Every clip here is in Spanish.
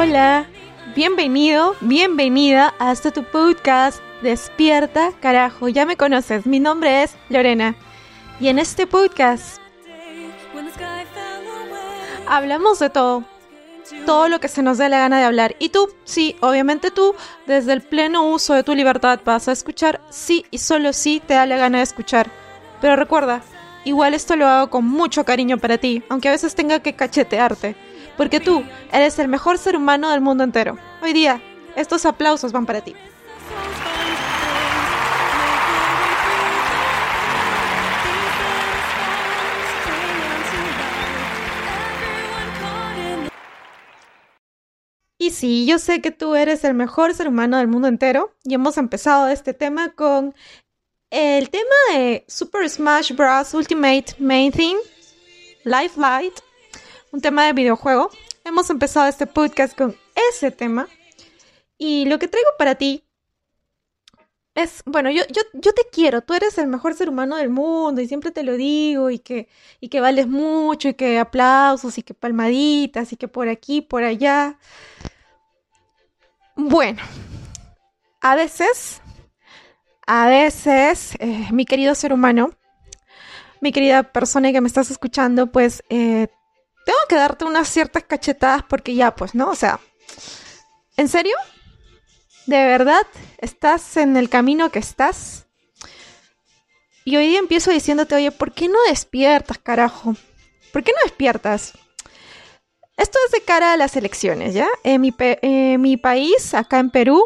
Hola, bienvenido, bienvenida a este tu podcast Despierta, carajo, ya me conoces, mi nombre es Lorena. Y en este podcast hablamos de todo, todo lo que se nos dé la gana de hablar. Y tú, sí, obviamente tú, desde el pleno uso de tu libertad vas a escuchar, sí y solo sí te da la gana de escuchar, pero recuerda, igual esto lo hago con mucho cariño para ti, aunque a veces tenga que cachetearte, porque tú eres el mejor ser humano del mundo entero. Hoy día, estos aplausos van para ti. Y sí, yo sé que tú eres el mejor ser humano del mundo entero y hemos empezado este tema con el tema de Super Smash Bros. Ultimate Main Theme, Life Light, un tema de videojuego. Hemos empezado este podcast con ese tema y lo que traigo para ti es, bueno, yo, yo, yo te quiero, tú eres el mejor ser humano del mundo y siempre te lo digo y que, y que vales mucho y que aplausos y que palmaditas y que por aquí, por allá. Bueno, a veces, a veces, eh, mi querido ser humano, mi querida persona que me estás escuchando, pues eh, tengo que darte unas ciertas cachetadas porque ya, pues, ¿no? O sea, ¿en serio? ¿De verdad estás en el camino que estás? Y hoy día empiezo diciéndote, oye, ¿por qué no despiertas, carajo? ¿Por qué no despiertas? Esto es de cara a las elecciones, ¿ya? En mi, país, acá en Perú,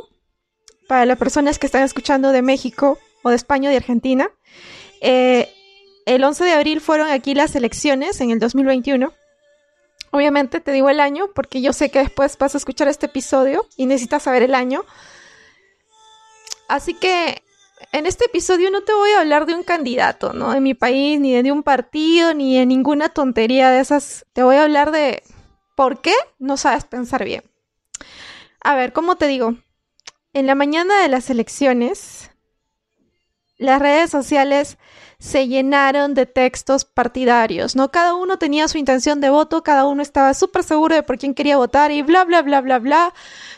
para las personas que están escuchando de México o de España o de Argentina, eh, el 11 de abril fueron aquí las elecciones en el 2021. Obviamente te digo el año porque yo sé que después vas a escuchar este episodio y necesitas saber el año. Así que en este episodio no te voy a hablar de un candidato, ¿no? De mi país, ni de un partido, ni de ninguna tontería de esas. Te voy a hablar de por qué no sabes pensar bien. A ver, ¿cómo te digo? En la mañana de las elecciones, las redes sociales se llenaron de textos partidarios, ¿no? Cada uno tenía su intención de voto, cada uno estaba súper seguro de por quién quería votar y bla, bla, bla, bla, bla.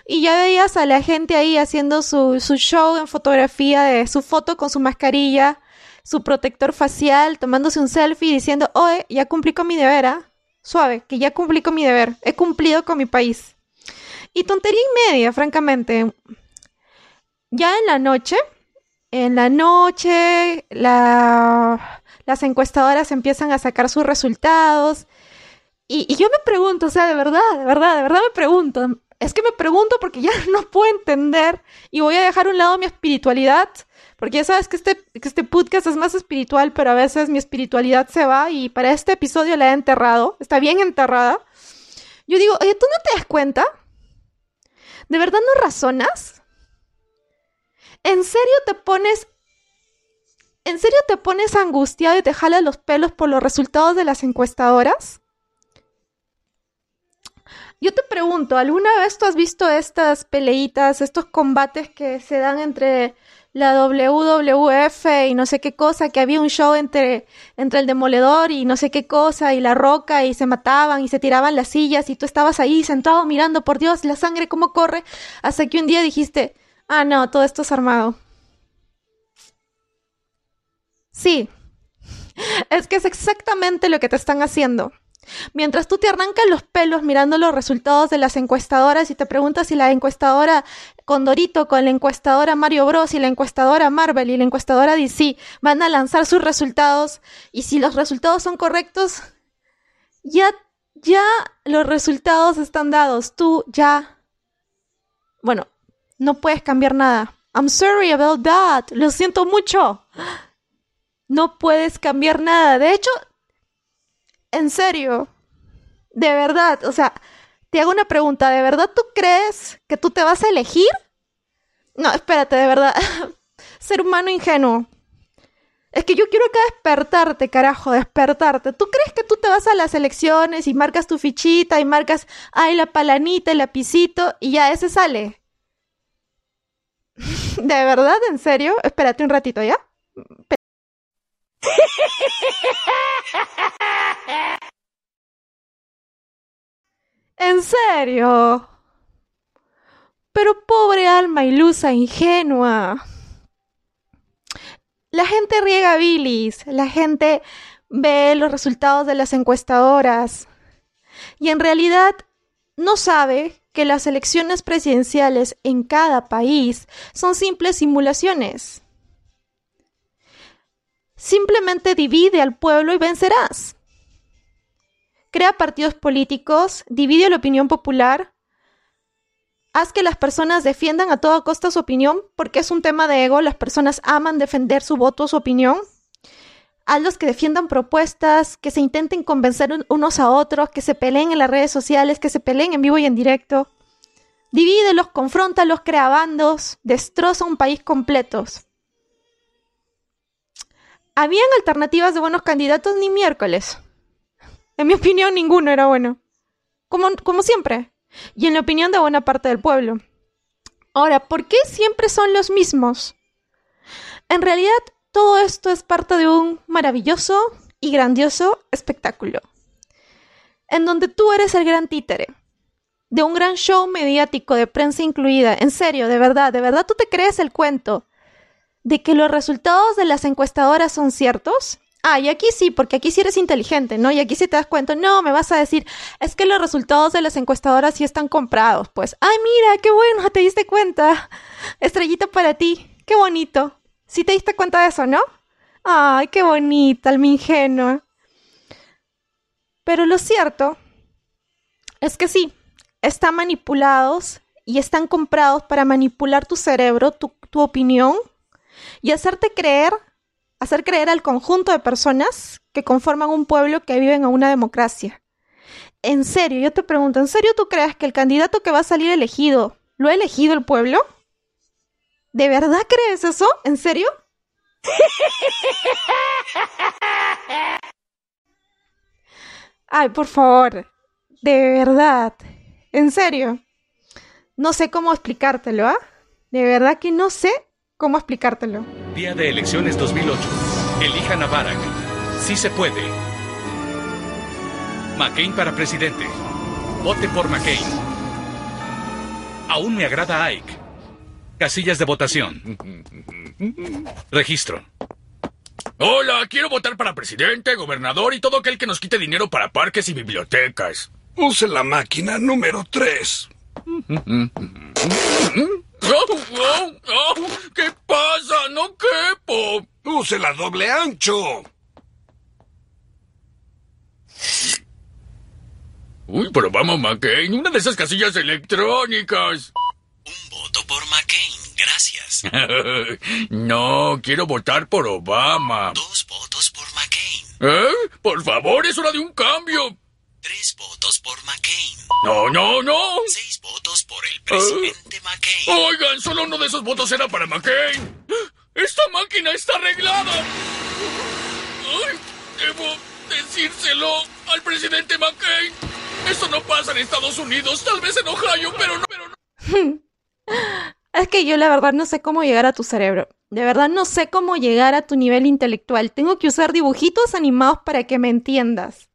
Y ya veías a la gente ahí haciendo su, su show en fotografía de su foto con su mascarilla, su protector facial, tomándose un selfie y diciendo, oye, ya cumplí con mi deber, ¿ah? Suave, que ya cumplí con mi deber, he cumplido con mi país. Y tontería y media, francamente. Ya en la noche, en la noche, la- las encuestadoras empiezan a sacar sus resultados. Y, y yo me pregunto, o sea, de verdad, de verdad, de verdad me pregunto. Es que me pregunto porque ya no puedo entender y voy a dejar a un lado mi espiritualidad. Porque ya sabes que este, que este podcast es más espiritual, pero a veces mi espiritualidad se va y para este episodio la he enterrado. Está bien enterrada. Yo digo, oye, ¿tú no te das cuenta? ¿De verdad no razonas? ¿En serio te pones... ¿En serio te pones angustiado y te jalas los pelos por los resultados de las encuestadoras? Yo te pregunto, ¿alguna vez tú has visto estas peleitas, estos combates que se dan entre la WWF y no sé qué cosa, que había un show entre, entre el demoledor y no sé qué cosa, y la roca, y se mataban y se tiraban las sillas, y tú estabas ahí sentado mirando, por Dios, la sangre cómo corre, hasta que un día dijiste, ah, no, todo esto es armado. Sí, es que es exactamente lo que te están haciendo. Mientras tú te arrancas los pelos mirando los resultados de las encuestadoras y te preguntas si la encuestadora Condorito con la encuestadora Mario Bros y la encuestadora Marvel y la encuestadora DC van a lanzar sus resultados y si los resultados son correctos, ya ya los resultados están dados. Tú ya... Bueno, no puedes cambiar nada. I'm sorry about that. Lo siento mucho. No puedes cambiar nada. De hecho, en serio, de verdad, o sea, te hago una pregunta. ¿De verdad tú crees que tú te vas a elegir? No, espérate, de verdad. Ser humano ingenuo. Es que yo quiero acá despertarte, carajo, despertarte. ¿Tú crees que tú te vas a las elecciones y marcas tu fichita y marcas, ay, la palanita, el lapicito y ya ese sale? ¿De verdad? ¿En serio? Espérate un ratito, ¿ya? ¿En serio? Pero pobre alma ilusa, ingenua. La gente riega bilis, la gente ve los resultados de las encuestadoras y en realidad no sabe que las elecciones presidenciales en cada país son simples simulaciones. Simplemente divide al pueblo y vencerás. Crea partidos políticos, divide la opinión popular, haz que las personas defiendan a toda costa su opinión, porque es un tema de ego, las personas aman defender su voto, su opinión. Hazlos que defiendan propuestas, que se intenten convencer unos a otros, que se peleen en las redes sociales, que se peleen en vivo y en directo. Divídelos, confróntalos, crea bandos, destroza un país completos. ¿Habían alternativas de buenos candidatos? Ni miércoles. En mi opinión, ninguno era bueno. Como, como siempre. Y en la opinión de buena parte del pueblo. Ahora, ¿por qué siempre son los mismos? En realidad, todo esto es parte de un maravilloso y grandioso espectáculo. En donde tú eres el gran títere. De un gran show mediático de prensa incluida. En serio, de verdad, de verdad tú te crees el cuento de que los resultados de las encuestadoras son ciertos Ah, y aquí sí, porque aquí sí eres inteligente, ¿no? Y aquí sí te das cuenta, no, me vas a decir, es que los resultados de las encuestadoras sí están comprados. Pues, ay, mira, qué bueno, te diste cuenta. Estrellita para ti, qué bonito. Sí te diste cuenta de eso, ¿no? Ay, qué bonita, el mi ingenuo. Pero lo cierto es que sí, están manipulados y están comprados para manipular tu cerebro, tu, tu opinión y hacerte creer hacer creer al conjunto de personas que conforman un pueblo que vive en una democracia. En serio, yo te pregunto, ¿en serio tú crees que el candidato que va a salir elegido lo ha elegido el pueblo? ¿De verdad crees eso? ¿En serio? Ay, por favor. De verdad. En serio. No sé cómo explicártelo, ¿ah? De verdad que no sé cómo explicártelo. Día de elecciones 2008. Elijan a Barack. Sí se puede. McCain para presidente. Vote por McCain. Aún me agrada Ike. Casillas de votación. Registro. Hola, quiero votar para presidente, gobernador y todo aquel que nos quite dinero para parques y bibliotecas. Use la máquina número 3. ¡Oh, oh, oh! ¿Qué pasa? No quepo. Use la doble ancho. Uy, pero vamos, McCain, una de esas casillas electrónicas. Un voto por McCain, gracias. no, quiero votar por Obama. Dos votos por McCain. ¿Eh? Por favor, es hora de un cambio. Tres votos por McCain. No, no, no. Seis votos por el presidente McCain. Oigan, solo uno de esos votos era para McCain. Esta máquina está arreglada. Ay, debo decírselo al presidente McCain. Eso no pasa en Estados Unidos, tal vez en Ohio, pero no, pero no. Es que yo la verdad no sé cómo llegar a tu cerebro. De verdad no sé cómo llegar a tu nivel intelectual. Tengo que usar dibujitos animados para que me entiendas.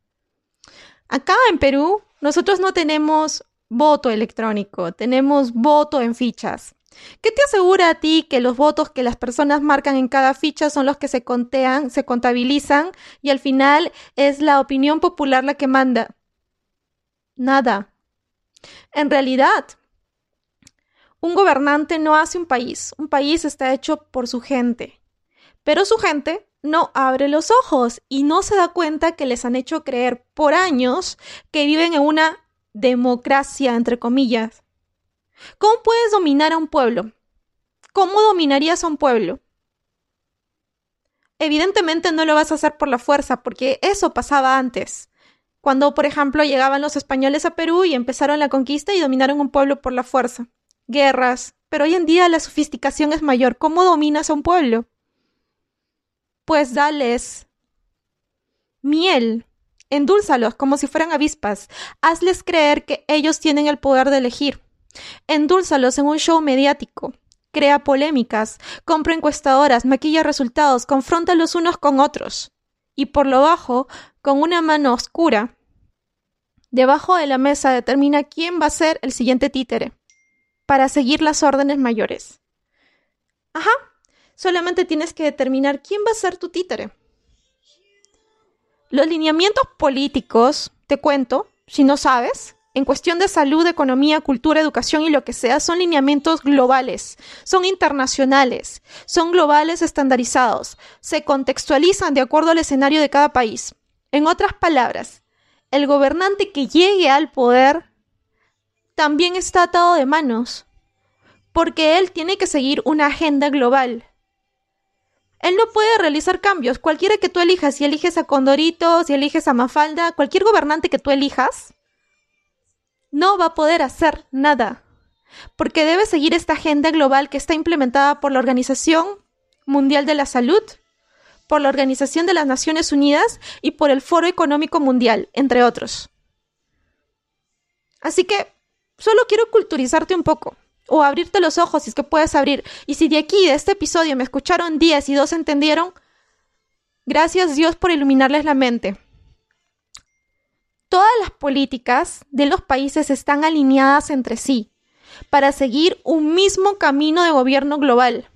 Acá en Perú, nosotros no tenemos voto electrónico, tenemos voto en fichas. ¿Qué te asegura a ti que los votos que las personas marcan en cada ficha son los que se contean, se contabilizan y al final es la opinión popular la que manda? Nada. En realidad, un gobernante no hace un país, un país está hecho por su gente, pero su gente no abre los ojos y no se da cuenta que les han hecho creer por años que viven en una democracia, entre comillas. ¿Cómo puedes dominar a un pueblo? ¿Cómo dominarías a un pueblo? Evidentemente no lo vas a hacer por la fuerza, porque eso pasaba antes. Cuando, por ejemplo, llegaban los españoles a Perú y empezaron la conquista y dominaron un pueblo por la fuerza. Guerras. Pero hoy en día la sofisticación es mayor. ¿Cómo dominas a un pueblo? Pues dales miel. Endúlzalos como si fueran avispas. Hazles creer que ellos tienen el poder de elegir. Endúlzalos en un show mediático. Crea polémicas, compra encuestadoras, maquilla resultados, confronta los unos con otros. Y por lo bajo, con una mano oscura, debajo de la mesa determina quién va a ser el siguiente títere, para seguir las órdenes mayores. Ajá, solamente tienes que determinar quién va a ser tu títere. Los lineamientos políticos, te cuento, si no sabes, en cuestión de salud, economía, cultura, educación y lo que sea, son lineamientos globales, son internacionales, son globales estandarizados, se contextualizan de acuerdo al escenario de cada país. En otras palabras, el gobernante que llegue al poder también está atado de manos, porque él tiene que seguir una agenda global. Él no puede realizar cambios. Cualquiera que tú elijas, si eliges a Condorito, si eliges a Mafalda, cualquier gobernante que tú elijas, no va a poder hacer nada, porque debe seguir esta agenda global que está implementada por la Organización Mundial de la Salud, por la Organización de las Naciones Unidas y por el Foro Económico Mundial, entre otros. Así que solo quiero culturizarte un poco o abrirte los ojos si es que puedes abrir. Y si de aquí, de este episodio, me escucharon 10 y dos entendieron, gracias Dios por iluminarles la mente. Todas las políticas de los países están alineadas entre sí para seguir un mismo camino de gobierno global.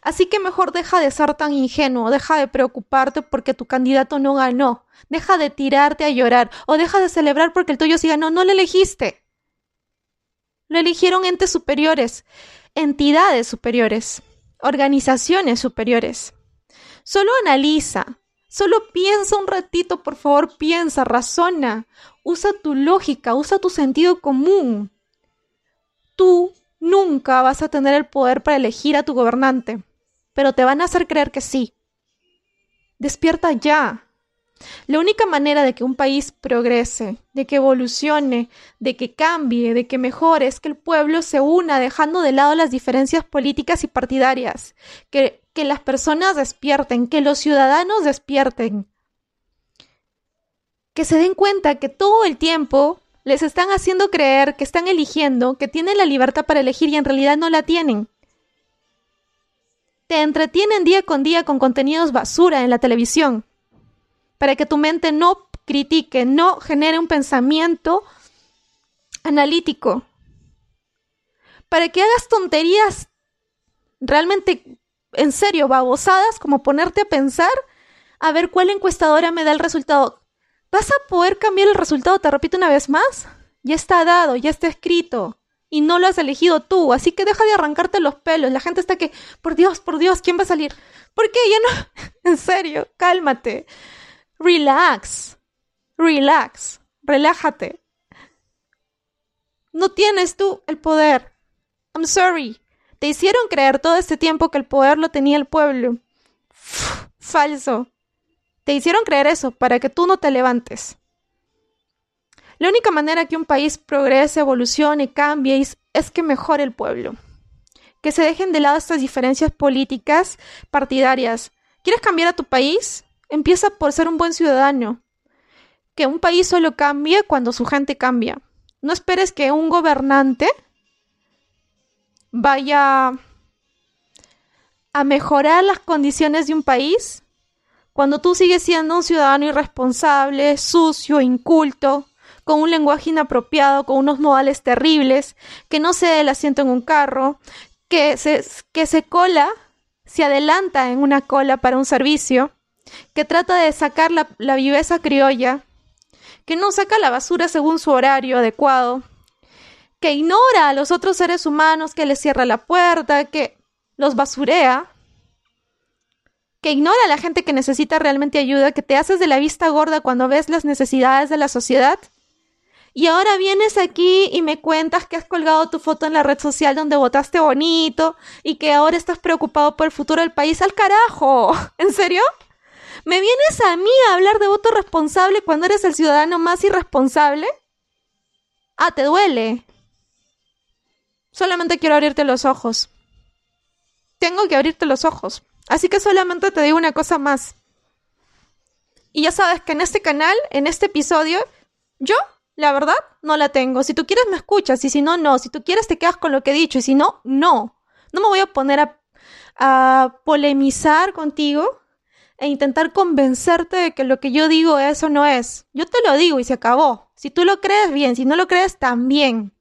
Así que mejor deja de ser tan ingenuo, deja de preocuparte porque tu candidato no ganó, deja de tirarte a llorar o deja de celebrar porque el tuyo sí ganó, no lo elegiste. Lo eligieron entes superiores, entidades superiores, organizaciones superiores. Solo analiza, solo piensa un ratito, por favor, piensa, razona, usa tu lógica, usa tu sentido común. Tú nunca vas a tener el poder para elegir a tu gobernante, pero te van a hacer creer que sí. Despierta ya. La única manera de que un país progrese, de que evolucione, de que cambie, de que mejore, es que el pueblo se una dejando de lado las diferencias políticas y partidarias, que, que las personas despierten, que los ciudadanos despierten, que se den cuenta que todo el tiempo les están haciendo creer que están eligiendo, que tienen la libertad para elegir y en realidad no la tienen. Te entretienen día con día con contenidos basura en la televisión para que tu mente no critique, no genere un pensamiento analítico, para que hagas tonterías realmente, en serio, babosadas, como ponerte a pensar a ver cuál encuestadora me da el resultado. ¿Vas a poder cambiar el resultado? Te repito una vez más. Ya está dado, ya está escrito. Y no lo has elegido tú, así que deja de arrancarte los pelos. La gente está que, por Dios, por Dios, ¿quién va a salir? ¿Por qué? Ya no. En serio, cálmate. Relax. Relax. Relájate. No tienes tú el poder. I'm sorry. Te hicieron creer todo este tiempo que el poder lo tenía el pueblo. Falso. Te hicieron creer eso para que tú no te levantes. La única manera que un país progrese, evolucione, cambie es, es que mejore el pueblo. Que se dejen de lado estas diferencias políticas partidarias. ¿Quieres cambiar a tu país? Empieza por ser un buen ciudadano. Que un país solo cambie cuando su gente cambia. No esperes que un gobernante vaya a mejorar las condiciones de un país cuando tú sigues siendo un ciudadano irresponsable, sucio, inculto, con un lenguaje inapropiado, con unos modales terribles, que no se el asiento en un carro, que se, que se cola, se adelanta en una cola para un servicio, que trata de sacar la, la viveza criolla, que no saca la basura según su horario adecuado, que ignora a los otros seres humanos, que les cierra la puerta, que los basurea. que ignora a la gente que necesita realmente ayuda, que te haces de la vista gorda cuando ves las necesidades de la sociedad. Y ahora vienes aquí y me cuentas que has colgado tu foto en la red social donde votaste bonito y que ahora estás preocupado por el futuro del país. ¡Al carajo! ¿En serio? ¿Me vienes a mí a hablar de voto responsable cuando eres el ciudadano más irresponsable? Ah, te duele. Solamente quiero abrirte los ojos. Tengo que abrirte los ojos. Así que solamente te digo una cosa más. Y ya sabes que en este canal, en este episodio, yo, la verdad, no la tengo. Si tú quieres, me escuchas. Y si no, no. Si tú quieres, te quedas con lo que he dicho. Y si no, no. No me voy a poner a, a polemizar contigo e intentar convencerte de que lo que yo digo eso no es. Yo te lo digo y se acabó. Si tú lo crees, bien. Si no lo crees, también.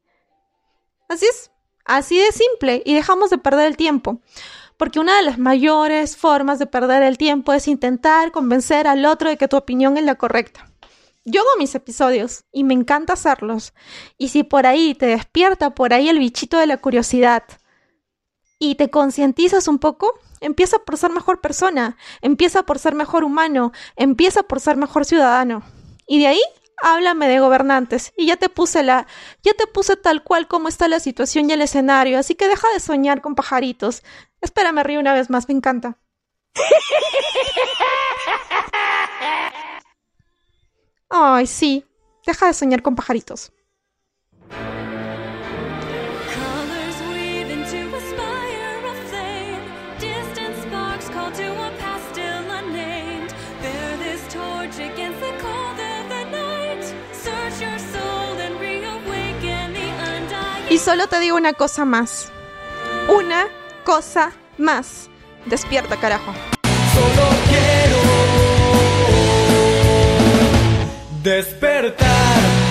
Así es. Así de simple. Y dejamos de perder el tiempo. Porque una de las mayores formas de perder el tiempo es intentar convencer al otro de que tu opinión es la correcta. Yo hago mis episodios y me encanta hacerlos. Y si por ahí te despierta por ahí el bichito de la curiosidad y te concientizas un poco, empieza por ser mejor persona, empieza por ser mejor humano, empieza por ser mejor ciudadano. Y de ahí háblame de gobernantes y ya te puse la ya te puse tal cual como está la situación y el escenario, así que deja de soñar con pajaritos. Espérame río una vez más, me encanta. Ay, sí, deja de soñar con pajaritos. Solo te digo una cosa más. Una cosa más. Despierta, carajo. Solo quiero despertar.